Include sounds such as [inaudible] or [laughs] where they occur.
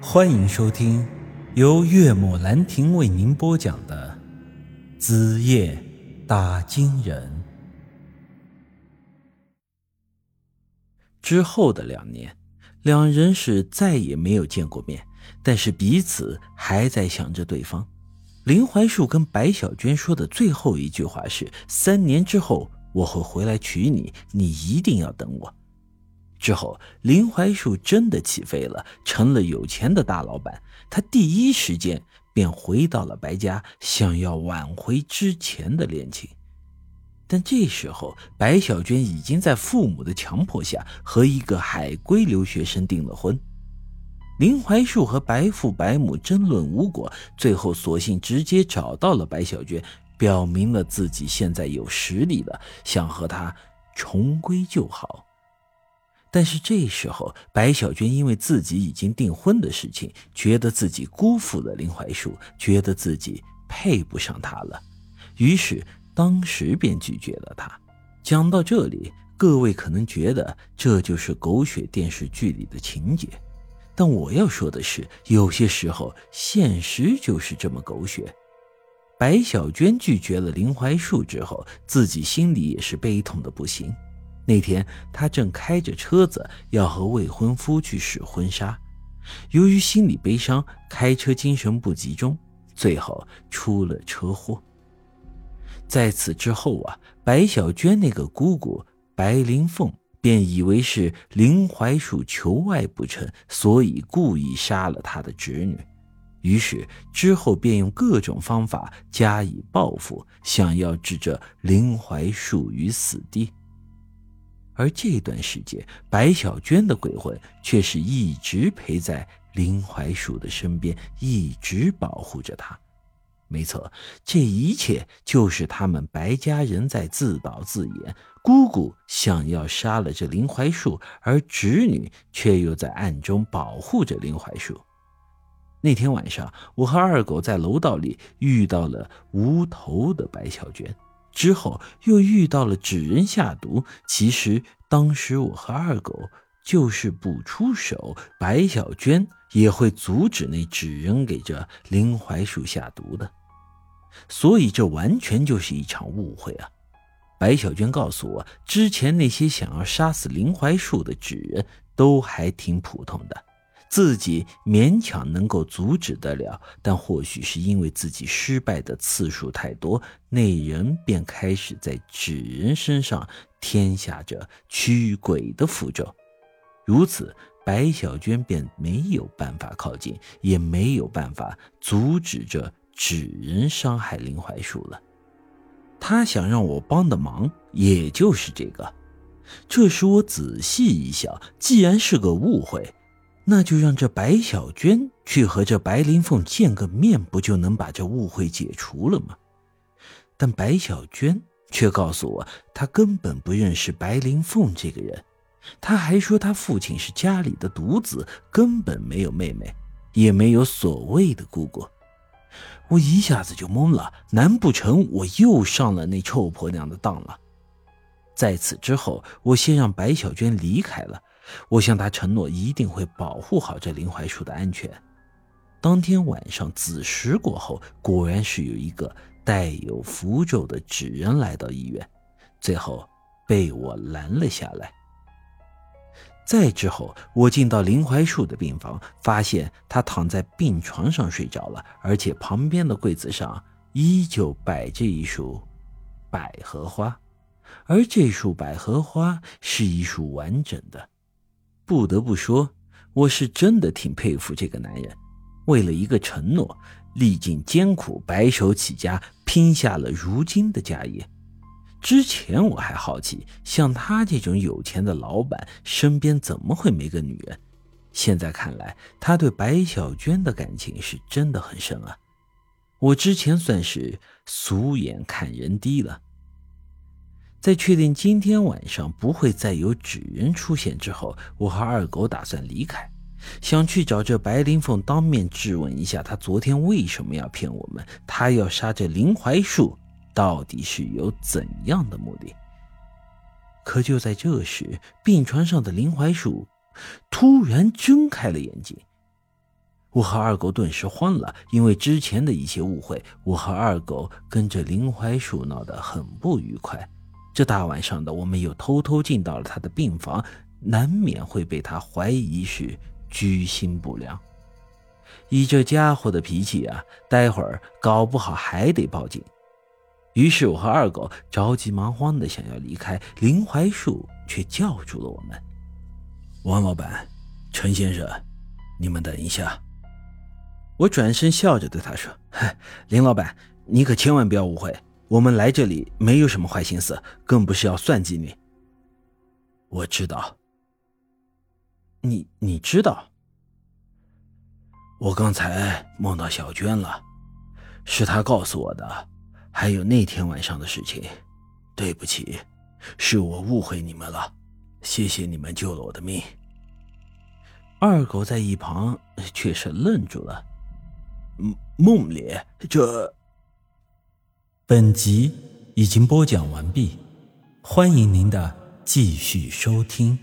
欢迎收听由岳母兰亭为您播讲的《子夜打金人》。之后的两年，两人是再也没有见过面，但是彼此还在想着对方。林怀树跟白小娟说的最后一句话是：“三年之后我会回来娶你，你一定要等我。”之后，林怀树真的起飞了，成了有钱的大老板。他第一时间便回到了白家，想要挽回之前的恋情。但这时候，白小娟已经在父母的强迫下和一个海归留学生订了婚。林怀树和白父白母争论无果，最后索性直接找到了白小娟，表明了自己现在有实力了，想和她重归旧好。但是这时候，白小娟因为自己已经订婚的事情，觉得自己辜负了林怀树，觉得自己配不上他了，于是当时便拒绝了他。讲到这里，各位可能觉得这就是狗血电视剧里的情节，但我要说的是，有些时候现实就是这么狗血。白小娟拒绝了林怀树之后，自己心里也是悲痛的不行。那天，他正开着车子要和未婚夫去试婚纱，由于心里悲伤，开车精神不集中，最后出了车祸。在此之后啊，白小娟那个姑姑白灵凤便以为是林怀树求爱不成，所以故意杀了他的侄女，于是之后便用各种方法加以报复，想要置这林怀树于死地。而这段时间，白小娟的鬼魂却是一直陪在林怀树的身边，一直保护着他。没错，这一切就是他们白家人在自导自演。姑姑想要杀了这林怀树，而侄女却又在暗中保护着林怀树。那天晚上，我和二狗在楼道里遇到了无头的白小娟。之后又遇到了纸人下毒，其实当时我和二狗就是不出手，白小娟也会阻止那纸人给这林槐树下毒的，所以这完全就是一场误会啊！白小娟告诉我，之前那些想要杀死林槐树的纸人都还挺普通的。自己勉强能够阻止得了，但或许是因为自己失败的次数太多，那人便开始在纸人身上添下着驱鬼的符咒。如此，白小娟便没有办法靠近，也没有办法阻止这纸人伤害林槐树了。他想让我帮的忙，也就是这个。这时我仔细一想，既然是个误会。那就让这白小娟去和这白灵凤见个面，不就能把这误会解除了吗？但白小娟却告诉我，她根本不认识白灵凤这个人。她还说，她父亲是家里的独子，根本没有妹妹，也没有所谓的姑姑。我一下子就懵了，难不成我又上了那臭婆娘的当了？在此之后，我先让白小娟离开了。我向他承诺，一定会保护好这林槐树的安全。当天晚上子时过后，果然是有一个带有符咒的纸人来到医院，最后被我拦了下来。再之后，我进到林槐树的病房，发现他躺在病床上睡着了，而且旁边的柜子上依旧摆着一束百合花，而这束百合花是一束完整的。不得不说，我是真的挺佩服这个男人，为了一个承诺，历尽艰苦，白手起家，拼下了如今的家业。之前我还好奇，像他这种有钱的老板，身边怎么会没个女人？现在看来，他对白小娟的感情是真的很深啊。我之前算是俗眼看人低了。在确定今天晚上不会再有纸人出现之后，我和二狗打算离开，想去找这白灵凤当面质问一下，他昨天为什么要骗我们？他要杀这林槐树，到底是有怎样的目的？可就在这时，病床上的林槐树突然睁开了眼睛，我和二狗顿时慌了，因为之前的一些误会，我和二狗跟着林槐树闹得很不愉快。这大晚上的，我们又偷偷进到了他的病房，难免会被他怀疑是居心不良。以这家伙的脾气啊，待会儿搞不好还得报警。于是我和二狗着急忙慌的想要离开，林槐树却叫住了我们：“王老板，陈先生，你们等一下。”我转身笑着对他说：“ [laughs] 林老板，你可千万不要误会，我们来这里没有什么坏心思，更不是要算计你。”我知道。你你知道？我刚才梦到小娟了，是她告诉我的。还有那天晚上的事情，对不起，是我误会你们了。谢谢你们救了我的命。二狗在一旁却是愣住了。梦里，这。本集已经播讲完毕，欢迎您的继续收听。